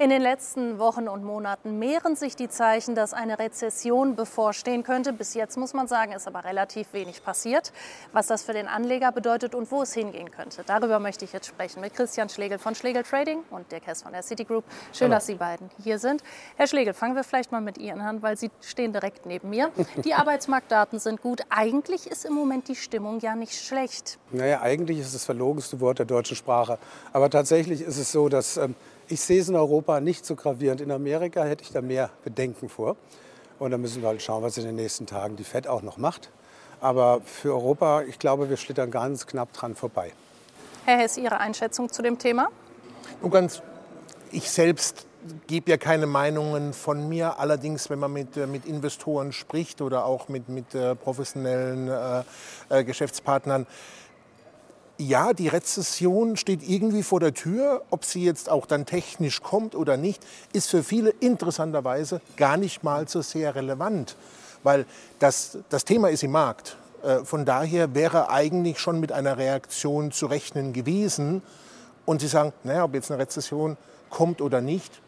In den letzten Wochen und Monaten mehren sich die Zeichen, dass eine Rezession bevorstehen könnte. Bis jetzt muss man sagen, ist aber relativ wenig passiert. Was das für den Anleger bedeutet und wo es hingehen könnte, darüber möchte ich jetzt sprechen mit Christian Schlegel von Schlegel Trading und Dirk Hess von der Citigroup. Schön, Hallo. dass Sie beiden hier sind. Herr Schlegel, fangen wir vielleicht mal mit Ihnen an, weil Sie stehen direkt neben mir. Die Arbeitsmarktdaten sind gut. Eigentlich ist im Moment die Stimmung ja nicht schlecht. Naja, eigentlich ist es das verlogenste Wort der deutschen Sprache. Aber tatsächlich ist es so, dass ähm, ich sehe es in Europa nicht so gravierend. In Amerika hätte ich da mehr Bedenken vor. Und da müssen wir halt schauen, was in den nächsten Tagen die FED auch noch macht. Aber für Europa, ich glaube, wir schlittern ganz knapp dran vorbei. Herr Hess, Ihre Einschätzung zu dem Thema? Nun ganz, ich selbst gebe ja keine Meinungen von mir. Allerdings, wenn man mit, äh, mit Investoren spricht oder auch mit, mit äh, professionellen äh, äh, Geschäftspartnern, ja, die Rezession steht irgendwie vor der Tür. Ob sie jetzt auch dann technisch kommt oder nicht, ist für viele interessanterweise gar nicht mal so sehr relevant, weil das, das Thema ist im Markt. Äh, von daher wäre eigentlich schon mit einer Reaktion zu rechnen gewesen. Und Sie sagen, naja, ob jetzt eine Rezession kommt oder nicht,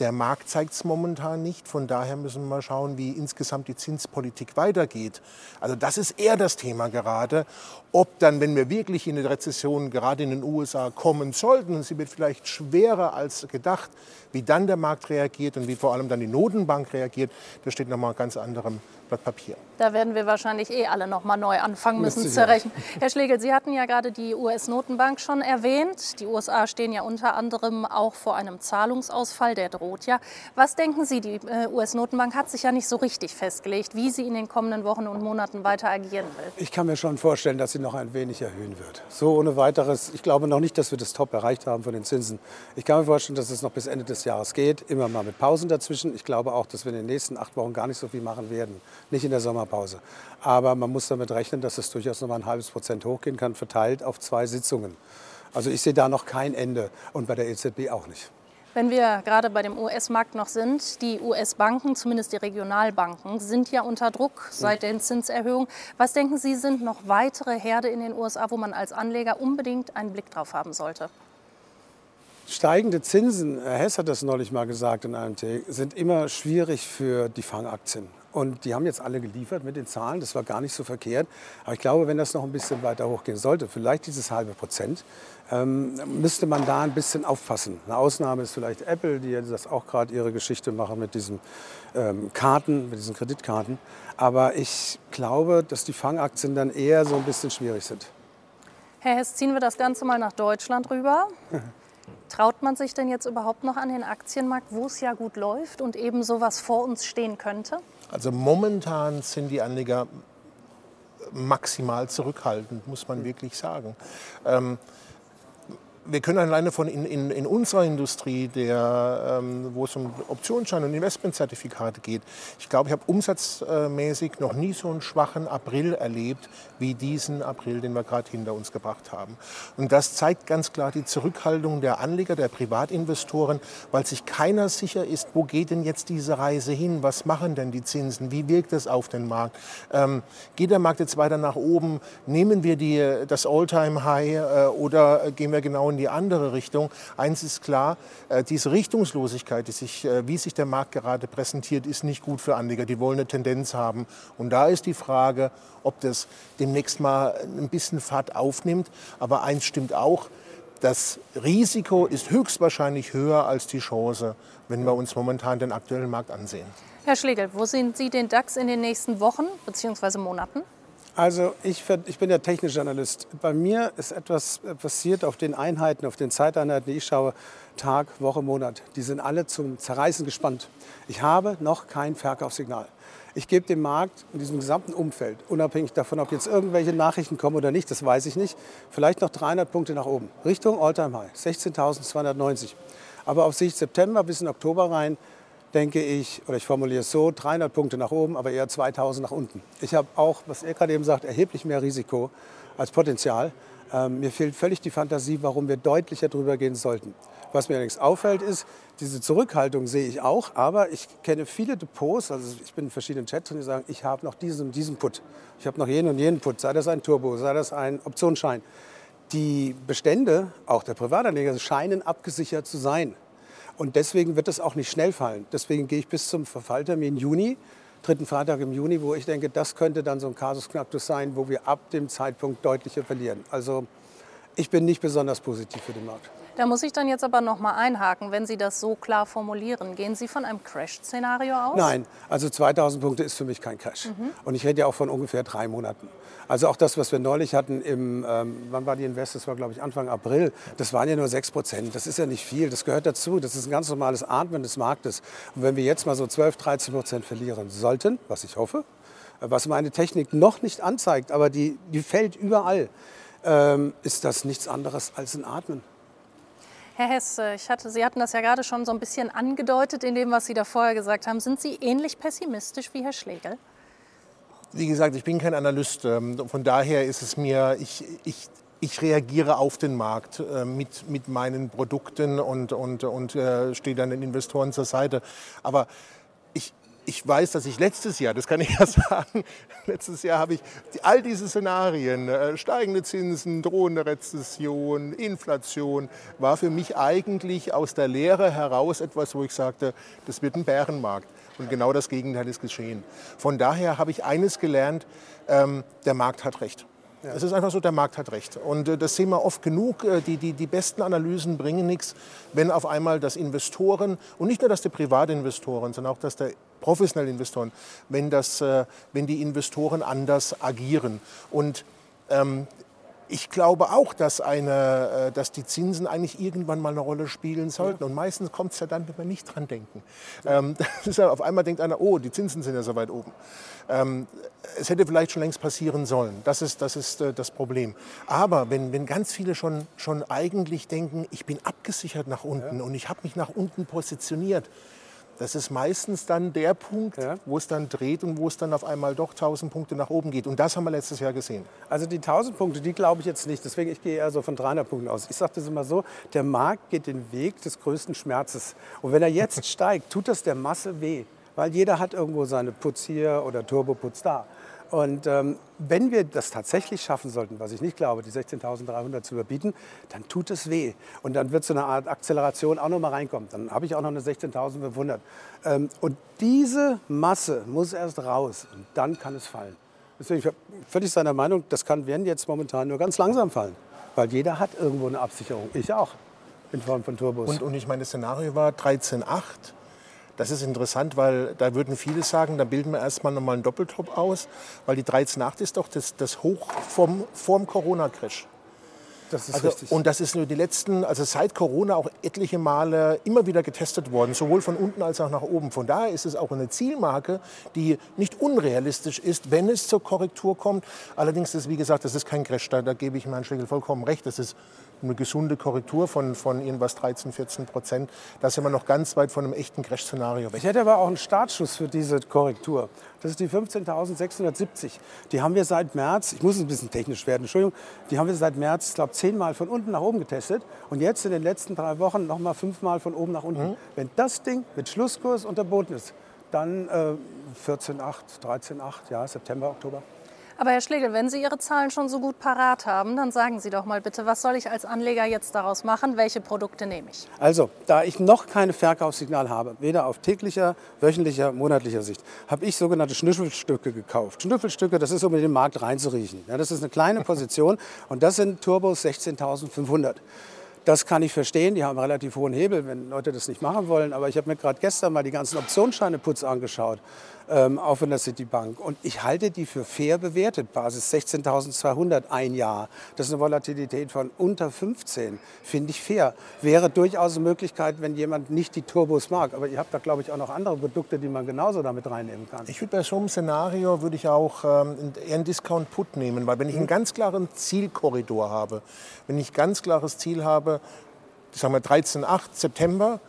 der Markt zeigt es momentan nicht. Von daher müssen wir mal schauen, wie insgesamt die Zinspolitik weitergeht. Also das ist eher das Thema gerade. Ob dann, wenn wir wirklich in eine Rezession gerade in den USA kommen sollten, und sie wird vielleicht schwerer als gedacht, wie dann der Markt reagiert und wie vor allem dann die Notenbank reagiert, das steht nochmal ganz anderem Blatt Papier. Da werden wir wahrscheinlich eh alle noch mal neu anfangen müssen zu rechnen. Herr Schlegel, Sie hatten ja gerade die US-Notenbank schon erwähnt. Die USA stehen ja unter anderem auch vor einem Zahlungsausfall, der droht ja. Was denken Sie, die äh, US-Notenbank hat sich ja nicht so richtig festgelegt, wie sie in den kommenden Wochen und Monaten weiter agieren will? Ich kann mir schon vorstellen, dass sie noch ein wenig erhöhen wird. So ohne weiteres. Ich glaube noch nicht, dass wir das Top erreicht haben von den Zinsen. Ich kann mir vorstellen, dass es noch bis Ende des Jahres geht, immer mal mit Pausen dazwischen. Ich glaube auch, dass wir in den nächsten acht Wochen gar nicht so viel machen werden nicht in der Sommerpause. Aber man muss damit rechnen, dass es durchaus noch mal ein halbes Prozent hochgehen kann, verteilt auf zwei Sitzungen. Also ich sehe da noch kein Ende und bei der EZB auch nicht. Wenn wir gerade bei dem US-Markt noch sind, die US-Banken, zumindest die Regionalbanken, sind ja unter Druck seit den Zinserhöhungen. Was denken Sie, sind noch weitere Herde in den USA, wo man als Anleger unbedingt einen Blick drauf haben sollte? Steigende Zinsen, Herr Hess hat das neulich mal gesagt in einem Tee, sind immer schwierig für die Fangaktien. Und die haben jetzt alle geliefert mit den Zahlen. Das war gar nicht so verkehrt. Aber ich glaube, wenn das noch ein bisschen weiter hochgehen sollte, vielleicht dieses halbe Prozent, ähm, müsste man da ein bisschen aufpassen. Eine Ausnahme ist vielleicht Apple, die das auch gerade ihre Geschichte machen mit diesen ähm, Karten, mit diesen Kreditkarten. Aber ich glaube, dass die Fangaktien dann eher so ein bisschen schwierig sind. Herr Hess, ziehen wir das Ganze mal nach Deutschland rüber. Traut man sich denn jetzt überhaupt noch an den Aktienmarkt, wo es ja gut läuft und eben sowas vor uns stehen könnte? Also momentan sind die Anleger maximal zurückhaltend, muss man wirklich sagen. Ähm, wir können alleine von in, in, in unserer Industrie, der, ähm, wo es um Optionsscheine und Investmentzertifikate geht, ich glaube, ich habe umsatzmäßig noch nie so einen schwachen April erlebt wie diesen April, den wir gerade hinter uns gebracht haben. Und das zeigt ganz klar die Zurückhaltung der Anleger, der Privatinvestoren, weil sich keiner sicher ist, wo geht denn jetzt diese Reise hin? Was machen denn die Zinsen? Wie wirkt es auf den Markt? Ähm, geht der Markt jetzt weiter nach oben? Nehmen wir die, das All-Time-High äh, oder gehen wir genau in die andere Richtung. Eins ist klar, äh, diese Richtungslosigkeit, die sich, äh, wie sich der Markt gerade präsentiert, ist nicht gut für Anleger. Die wollen eine Tendenz haben. Und da ist die Frage, ob das demnächst mal ein bisschen Fahrt aufnimmt. Aber eins stimmt auch, das Risiko ist höchstwahrscheinlich höher als die Chance, wenn wir uns momentan den aktuellen Markt ansehen. Herr Schlegel, wo sehen Sie den DAX in den nächsten Wochen bzw. Monaten? Also ich, ich bin ja technischer Analyst. Bei mir ist etwas passiert auf den Einheiten, auf den Zeiteinheiten, die ich schaue, Tag, Woche, Monat. Die sind alle zum Zerreißen gespannt. Ich habe noch kein Verkaufssignal. Ich gebe dem Markt in diesem gesamten Umfeld, unabhängig davon, ob jetzt irgendwelche Nachrichten kommen oder nicht, das weiß ich nicht, vielleicht noch 300 Punkte nach oben. Richtung Alltime High, 16.290. Aber auf Sicht September bis in Oktober rein denke ich, oder ich formuliere es so, 300 Punkte nach oben, aber eher 2000 nach unten. Ich habe auch, was er gerade eben sagt, erheblich mehr Risiko als Potenzial. Ähm, mir fehlt völlig die Fantasie, warum wir deutlicher drüber gehen sollten. Was mir allerdings auffällt, ist, diese Zurückhaltung sehe ich auch, aber ich kenne viele Depots, also ich bin in verschiedenen Chats und die sagen, ich habe noch diesen und diesen Put, ich habe noch jenen und jenen Put, sei das ein Turbo, sei das ein Optionsschein. Die Bestände, auch der Privatanleger, scheinen abgesichert zu sein. Und deswegen wird es auch nicht schnell fallen. Deswegen gehe ich bis zum Verfalltermin Juni, dritten Freitag im Juni, wo ich denke, das könnte dann so ein Kasus Knacktus sein, wo wir ab dem Zeitpunkt deutlicher verlieren. Also ich bin nicht besonders positiv für den Markt. Da muss ich dann jetzt aber noch mal einhaken, wenn Sie das so klar formulieren. Gehen Sie von einem Crash-Szenario aus? Nein, also 2000 Punkte ist für mich kein Crash. Mhm. Und ich rede ja auch von ungefähr drei Monaten. Also auch das, was wir neulich hatten im, ähm, wann war die Invest? Das war, glaube ich, Anfang April. Das waren ja nur 6 Prozent. Das ist ja nicht viel. Das gehört dazu. Das ist ein ganz normales Atmen des Marktes. Und wenn wir jetzt mal so 12, 13 Prozent verlieren sollten, was ich hoffe, was meine Technik noch nicht anzeigt, aber die, die fällt überall, ähm, ist das nichts anderes als ein Atmen. Herr Hess, ich hatte, Sie hatten das ja gerade schon so ein bisschen angedeutet in dem, was Sie da vorher gesagt haben. Sind Sie ähnlich pessimistisch wie Herr Schlegel? Wie gesagt, ich bin kein Analyst. Ähm, von daher ist es mir, ich, ich, ich reagiere auf den Markt äh, mit, mit meinen Produkten und, und, und äh, stehe dann den Investoren zur Seite. Aber ich, weiß, dass ich letztes Jahr, das kann ich ja sagen, letztes Jahr habe ich all diese Szenarien, äh, steigende Zinsen, drohende Rezession, Inflation, war für mich eigentlich aus der Lehre heraus etwas, wo ich sagte, das wird ein Bärenmarkt. Und genau das Gegenteil ist geschehen. Von daher habe ich eines gelernt, ähm, der Markt hat recht. Ja. Es ist einfach so, der Markt hat recht. Und äh, das sehen wir oft genug. Äh, die, die, die besten Analysen bringen nichts, wenn auf einmal das Investoren, und nicht nur das der Privatinvestoren, sondern auch das der professionellen Investoren, wenn, das, äh, wenn die Investoren anders agieren. Und ähm, ich glaube auch, dass, eine, äh, dass die Zinsen eigentlich irgendwann mal eine Rolle spielen sollten. Ja. Und meistens kommt es ja dann, wenn wir nicht dran denken. Ähm, ja, auf einmal denkt einer, oh, die Zinsen sind ja so weit oben. Ähm, es hätte vielleicht schon längst passieren sollen. Das ist das, ist, äh, das Problem. Aber wenn, wenn ganz viele schon, schon eigentlich denken, ich bin abgesichert nach unten ja. und ich habe mich nach unten positioniert, das ist meistens dann der Punkt, ja. wo es dann dreht und wo es dann auf einmal doch 1000 Punkte nach oben geht. Und das haben wir letztes Jahr gesehen. Also die 1000 Punkte, die glaube ich jetzt nicht. Deswegen ich gehe eher so von 300 Punkten aus. Ich sage das immer so, der Markt geht den Weg des größten Schmerzes. Und wenn er jetzt steigt, tut das der Masse weh. Weil jeder hat irgendwo seine Putz hier oder Turboputz da. Und ähm, wenn wir das tatsächlich schaffen sollten, was ich nicht glaube, die 16.300 zu überbieten, dann tut es weh. Und dann wird so eine Art Akzeleration auch noch mal reinkommen. Dann habe ich auch noch eine 16.500. Ähm, und diese Masse muss erst raus und dann kann es fallen. Deswegen bin ich völlig seiner Meinung, das kann werden jetzt momentan nur ganz langsam fallen. Weil jeder hat irgendwo eine Absicherung. Ich auch. In Form von Turbos. Und, und ich meine, das Szenario war 13,8. Das ist interessant, weil da würden viele sagen, da bilden wir erstmal nochmal einen Doppeltop aus, weil die 13,8 ist doch das, das Hoch vom, vorm Corona-Crash. Das ist also, richtig. Und das ist nur die letzten, also seit Corona auch etliche Male immer wieder getestet worden, sowohl von unten als auch nach oben. Von daher ist es auch eine Zielmarke, die nicht unrealistisch ist, wenn es zur Korrektur kommt. Allerdings ist, wie gesagt, das ist kein Crash, da, da gebe ich Herrn Schlegel vollkommen recht. Das ist eine gesunde Korrektur von, von irgendwas 13, 14 Prozent. Da sind wir noch ganz weit von einem echten Crash-Szenario weg. Ich hätte aber auch einen Startschuss für diese Korrektur. Das ist die 15.670. Die haben wir seit März, ich muss ein bisschen technisch werden, Entschuldigung, die haben wir seit März, ich glaube, zehnmal von unten nach oben getestet. Und jetzt in den letzten drei Wochen noch mal fünfmal von oben nach unten. Mhm. Wenn das Ding mit Schlusskurs unterboten ist, dann äh, 14,8, 13,8, ja, September, Oktober. Aber Herr Schlegel, wenn Sie Ihre Zahlen schon so gut parat haben, dann sagen Sie doch mal bitte, was soll ich als Anleger jetzt daraus machen? Welche Produkte nehme ich? Also, da ich noch keine Verkaufssignal habe, weder auf täglicher, wöchentlicher, monatlicher Sicht, habe ich sogenannte Schnüffelstücke gekauft. Schnüffelstücke, das ist, um in den Markt reinzuriechen. Ja, das ist eine kleine Position und das sind Turbos 16.500. Das kann ich verstehen, die haben einen relativ hohen Hebel, wenn Leute das nicht machen wollen. Aber ich habe mir gerade gestern mal die ganzen Optionsscheine Putz angeschaut ähm, auf in der Citibank. Und ich halte die für fair bewertet. Basis 16.200 ein Jahr. Das ist eine Volatilität von unter 15. Finde ich fair. Wäre durchaus eine Möglichkeit, wenn jemand nicht die Turbos mag. Aber ihr habt da, glaube ich, auch noch andere Produkte, die man genauso damit reinnehmen kann. Ich würde bei so einem Szenario würde ich auch ähm, eher einen Discount-Put nehmen. Weil wenn ich einen mhm. ganz klaren Zielkorridor habe, wenn ich ganz klares Ziel habe, sagen wir 13.8 September,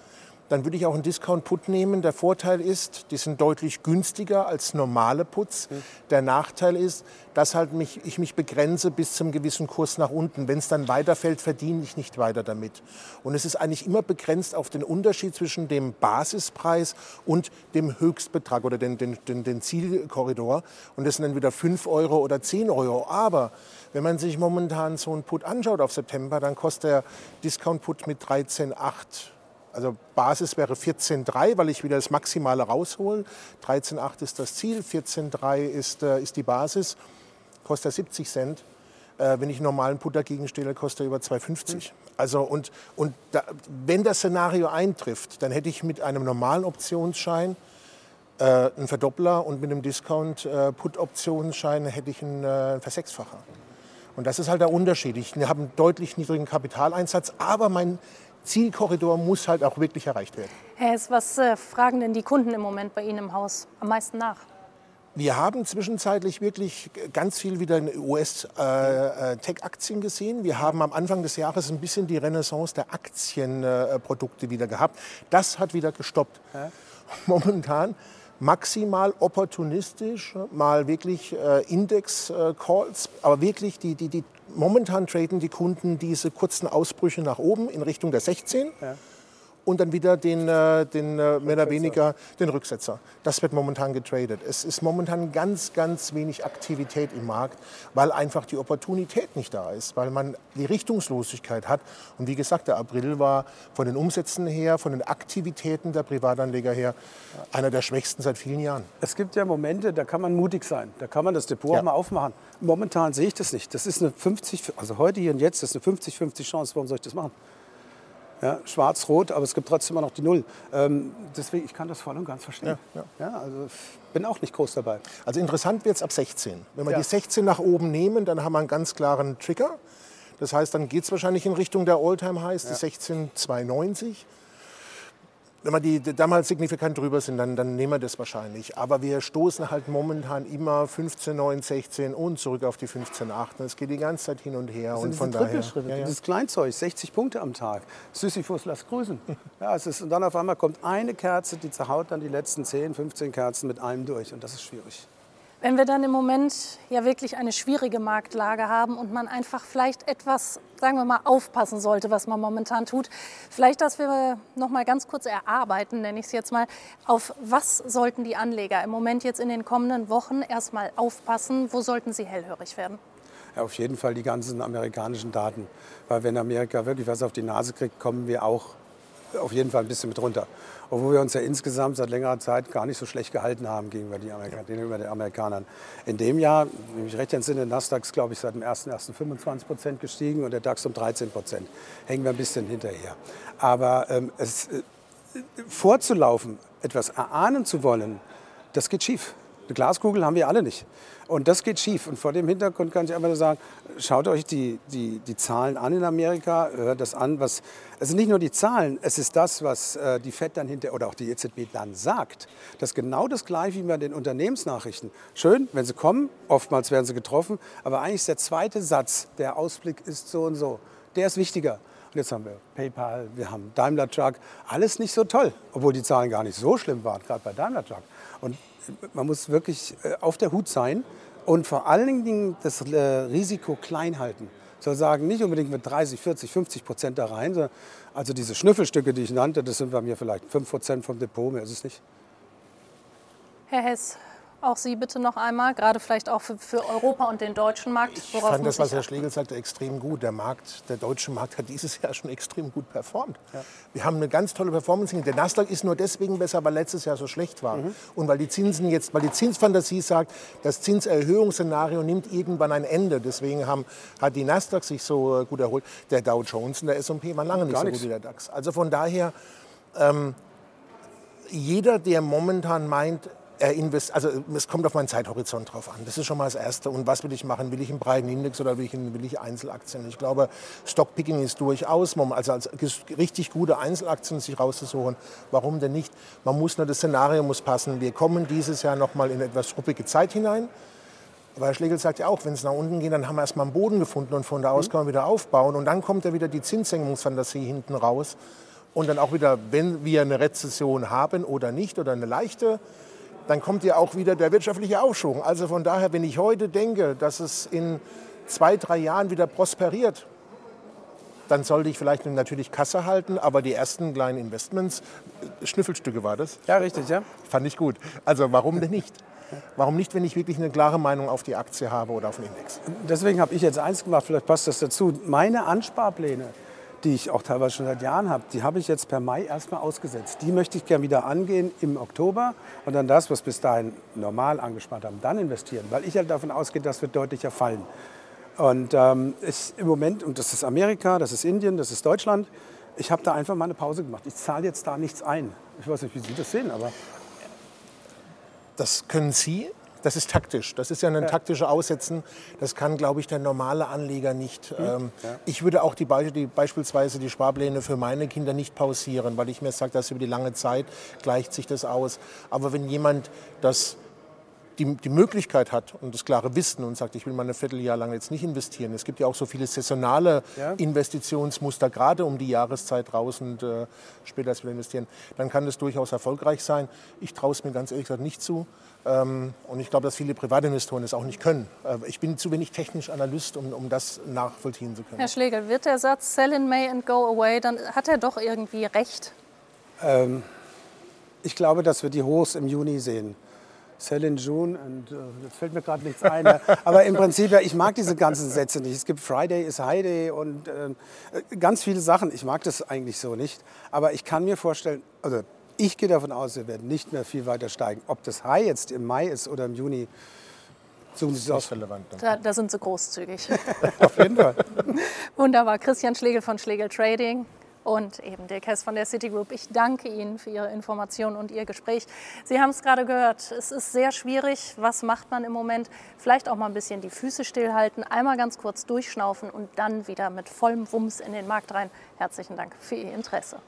dann würde ich auch einen Discount-Put nehmen. Der Vorteil ist, die sind deutlich günstiger als normale Puts. Mhm. Der Nachteil ist, dass halt mich, ich mich begrenze bis zum gewissen Kurs nach unten. Wenn es dann weiterfällt, verdiene ich nicht weiter damit. Und es ist eigentlich immer begrenzt auf den Unterschied zwischen dem Basispreis und dem Höchstbetrag oder den, den, den, den Zielkorridor. Und das sind dann wieder 5 Euro oder 10 Euro. Aber wenn man sich momentan so einen Put anschaut auf September, dann kostet der Discount-Put mit 13,8 Also Basis wäre 14,3, weil ich wieder das Maximale raushole. 13,8 ist das Ziel, 14,3 ist, äh, ist die Basis, kostet 70 Cent. Äh, wenn ich einen normalen Put dagegen stelle, kostet er über 2,50. Mhm. Also und, und da, wenn das Szenario eintrifft, dann hätte ich mit einem normalen Optionsschein äh, einen Verdoppler und mit einem Discount-Put-Optionsschein hätte ich einen äh, Versechsfacher. Und das ist halt der Unterschied. Ich habe einen deutlich niedrigen Kapitaleinsatz, aber mein Zielkorridor muss halt auch wirklich erreicht werden. Herr Hess, was äh, fragen denn die Kunden im Moment bei Ihnen im Haus am meisten nach? Wir haben zwischenzeitlich wirklich ganz viel wieder in US-Tech-Aktien äh, äh gesehen. Wir haben am Anfang des Jahres ein bisschen die Renaissance der Aktienprodukte wieder gehabt. Das hat wieder gestoppt. Momentan maximal opportunistisch, mal wirklich äh, Index-Calls, aber wirklich die, die, die, momentan traden die Kunden diese kurzen Ausbrüche nach oben in Richtung der 16. Ja und dann wieder den, äh, den äh, mehr oder weniger den Rücksetzer. Das wird momentan getradet. Es ist momentan ganz, ganz wenig Aktivität im Markt, weil einfach die Opportunität nicht da ist, weil man die Richtungslosigkeit hat. Und wie gesagt, der April war von den Umsätzen her, von den Aktivitäten der Privatanleger her einer der schwächsten seit vielen Jahren. Es gibt ja Momente, da kann man mutig sein. Da kann man das Depot ja. auch mal aufmachen. Momentan sehe ich das nicht. Das ist eine 50, also heute hier und jetzt ist eine 50-50 Chance. Warum soll ich das machen? Ja, Schwarz-Rot, aber es gibt trotzdem immer noch die Null. Ähm, deswegen, ich kann das voll und ganz verstehen. Ja, ja. ja also bin auch nicht groß dabei. Also interessant wird es ab 16. Wenn wir die 16 nach oben nehmen, dann haben wir einen ganz klaren Trigger. Das heißt, dann geht es wahrscheinlich in Richtung der All-Time-Highs, die 16,290. Wenn wir die damals signifikant drüber sind, dann, dann nehmen wir das wahrscheinlich. Aber wir stoßen halt momentan immer 15, 9, 16 und zurück auf die 15, 8. Es geht die ganze Zeit hin und her. Das und von daher, ja, ja. Das Kleinzeug, 60 Punkte am Tag. Sisyphus, lass grüßen. ja, es ist, und dann auf einmal kommt eine Kerze, die zerhaut dann die letzten 10, 15 Kerzen mit allem durch. Und das ist schwierig. Wenn wir dann im Moment ja wirklich eine schwierige Marktlage haben und man einfach vielleicht etwas, sagen wir mal, aufpassen sollte, was man momentan tut, vielleicht, dass wir noch mal ganz kurz erarbeiten, nenne ich es jetzt mal, auf was sollten die Anleger im Moment jetzt in den kommenden Wochen erstmal aufpassen, wo sollten sie hellhörig werden? Ja, auf jeden Fall die ganzen amerikanischen Daten. Weil wenn Amerika wirklich was auf die Nase kriegt, kommen wir auch auf jeden Fall ein bisschen mit runter. Obwohl wir uns ja insgesamt seit längerer Zeit gar nicht so schlecht gehalten haben gegenüber, die Amerikaner, gegenüber den Amerikanern. In dem Jahr, wenn ich recht entsinne, Nasdaq ist, glaube ich, seit dem 1.1. 25 Prozent gestiegen und der DAX um 13 Prozent. Hängen wir ein bisschen hinterher. Aber ähm, es, äh, vorzulaufen, etwas erahnen zu wollen, das geht schief. Eine Glaskugel haben wir alle nicht. Und das geht schief. Und vor dem Hintergrund kann ich einfach nur sagen, schaut euch die, die, die Zahlen an in Amerika, hört das an, was, also nicht nur die Zahlen, es ist das, was äh, die FED dann hinter oder auch die EZB dann sagt. Das ist genau das gleiche wie bei den Unternehmensnachrichten. Schön, wenn sie kommen, oftmals werden sie getroffen, aber eigentlich ist der zweite Satz, der Ausblick ist so und so, der ist wichtiger. Jetzt haben wir PayPal, wir haben Daimler Truck, alles nicht so toll, obwohl die Zahlen gar nicht so schlimm waren, gerade bei Daimler Truck. Und man muss wirklich äh, auf der Hut sein und vor allen Dingen das äh, Risiko klein halten. Soll sagen, nicht unbedingt mit 30, 40, 50 Prozent da rein. Also diese Schnüffelstücke, die ich nannte, das sind bei mir vielleicht 5 Prozent vom Depot, mehr ist es nicht. Herr Hess, auch Sie bitte noch einmal, gerade vielleicht auch für, für Europa und den deutschen Markt. Ich fand das, was Herr Schlegel sagte, extrem gut. Der Markt, der deutsche Markt hat dieses Jahr schon extrem gut performt. Ja. Wir haben eine ganz tolle Performance. Der Nasdaq ist nur deswegen besser, weil letztes Jahr so schlecht war. Mhm. Und weil die Zinsen jetzt, weil die Zinsfantasie sagt, das Zinserhöhungsszenario nimmt irgendwann ein Ende. Deswegen haben, hat die Nasdaq sich so äh, gut erholt. Der Dow Jones und der S&P waren lange nicht Gar so nichts. gut wie der DAX. Also von daher, ähm, jeder, der momentan meint, also es kommt auf meinen Zeithorizont drauf an. Das ist schon mal das Erste. Und was will ich machen? Will ich einen breiten Index oder will ich, will ich Einzelaktien? Ich glaube, Stockpicking ist durchaus, also als richtig gute Einzelaktien sich rauszusuchen. Warum denn nicht? Man muss nur, das Szenario muss passen. Wir kommen dieses Jahr noch mal in etwas ruppige Zeit hinein. Aber Herr Schlegel sagt ja auch, wenn es nach unten geht, dann haben wir erstmal einen Boden gefunden und von da aus mhm. kann man wieder aufbauen. Und dann kommt ja wieder die Zinssenkungsfantasie hinten raus. Und dann auch wieder, wenn wir eine Rezession haben oder nicht oder eine leichte, dann kommt ja auch wieder der wirtschaftliche Aufschwung. Also von daher, wenn ich heute denke, dass es in zwei, drei Jahren wieder prosperiert, dann sollte ich vielleicht natürlich Kasse halten, aber die ersten kleinen Investments, äh, Schnüffelstücke war das? Ja, richtig, ja. Fand ich gut. Also warum denn nicht? Warum nicht, wenn ich wirklich eine klare Meinung auf die Aktie habe oder auf den Index? Deswegen habe ich jetzt eins gemacht, vielleicht passt das dazu. Meine Ansparpläne, die ich auch teilweise schon seit Jahren habe, die habe ich jetzt per Mai erstmal ausgesetzt. Die möchte ich gerne wieder angehen im Oktober und dann das, was bis dahin normal angespart haben, dann investieren, weil ich halt davon ausgehe, das wird deutlicher fallen. Und ähm, ich, im Moment, und das ist Amerika, das ist Indien, das ist Deutschland, ich habe da einfach mal eine Pause gemacht. Ich zahle jetzt da nichts ein. Ich weiß nicht, wie Sie das sehen, aber. Das können Sie. Das ist taktisch. Das ist ja ein ja. taktisches Aussetzen. Das kann, glaube ich, der normale Anleger nicht. Mhm. Ähm, ja. Ich würde auch die, die, beispielsweise die Sparpläne für meine Kinder nicht pausieren, weil ich mir sage, dass über die lange Zeit gleicht sich das aus. Aber wenn jemand das die, die Möglichkeit hat und das klare Wissen und sagt, ich will mal ein Vierteljahr lang jetzt nicht investieren. Es gibt ja auch so viele saisonale ja. Investitionsmuster, gerade um die Jahreszeit raus und äh, später als wieder investieren. Dann kann das durchaus erfolgreich sein. Ich traue es mir ganz ehrlich gesagt nicht zu. Ähm, und ich glaube, dass viele Privatinvestoren das auch nicht können. Äh, ich bin zu wenig technisch Analyst, um, um das nachvollziehen zu können. Herr Schlegel, wird der Satz Sell in May and go away, dann hat er doch irgendwie recht? Ähm, ich glaube, dass wir die Hochs im Juni sehen. Sell in June und äh, jetzt fällt mir gerade nichts ein. Aber im Prinzip, ja, ich mag diese ganzen Sätze nicht. Es gibt Friday is High Day und äh, ganz viele Sachen. Ich mag das eigentlich so nicht. Aber ich kann mir vorstellen, also ich gehe davon aus, wir werden nicht mehr viel weiter steigen. Ob das High jetzt im Mai ist oder im Juni, suchen Sie es aus. Relevant. Da, da sind Sie großzügig. Auf jeden Fall. Wunderbar. Christian Schlegel von Schlegel Trading und eben Dirk Hess von der Citigroup. Ich danke Ihnen für Ihre Informationen und Ihr Gespräch. Sie haben es gerade gehört, es ist sehr schwierig. Was macht man im Moment? Vielleicht auch mal ein bisschen die Füße stillhalten, einmal ganz kurz durchschnaufen und dann wieder mit vollem Wumms in den Markt rein. Herzlichen Dank für Ihr Interesse.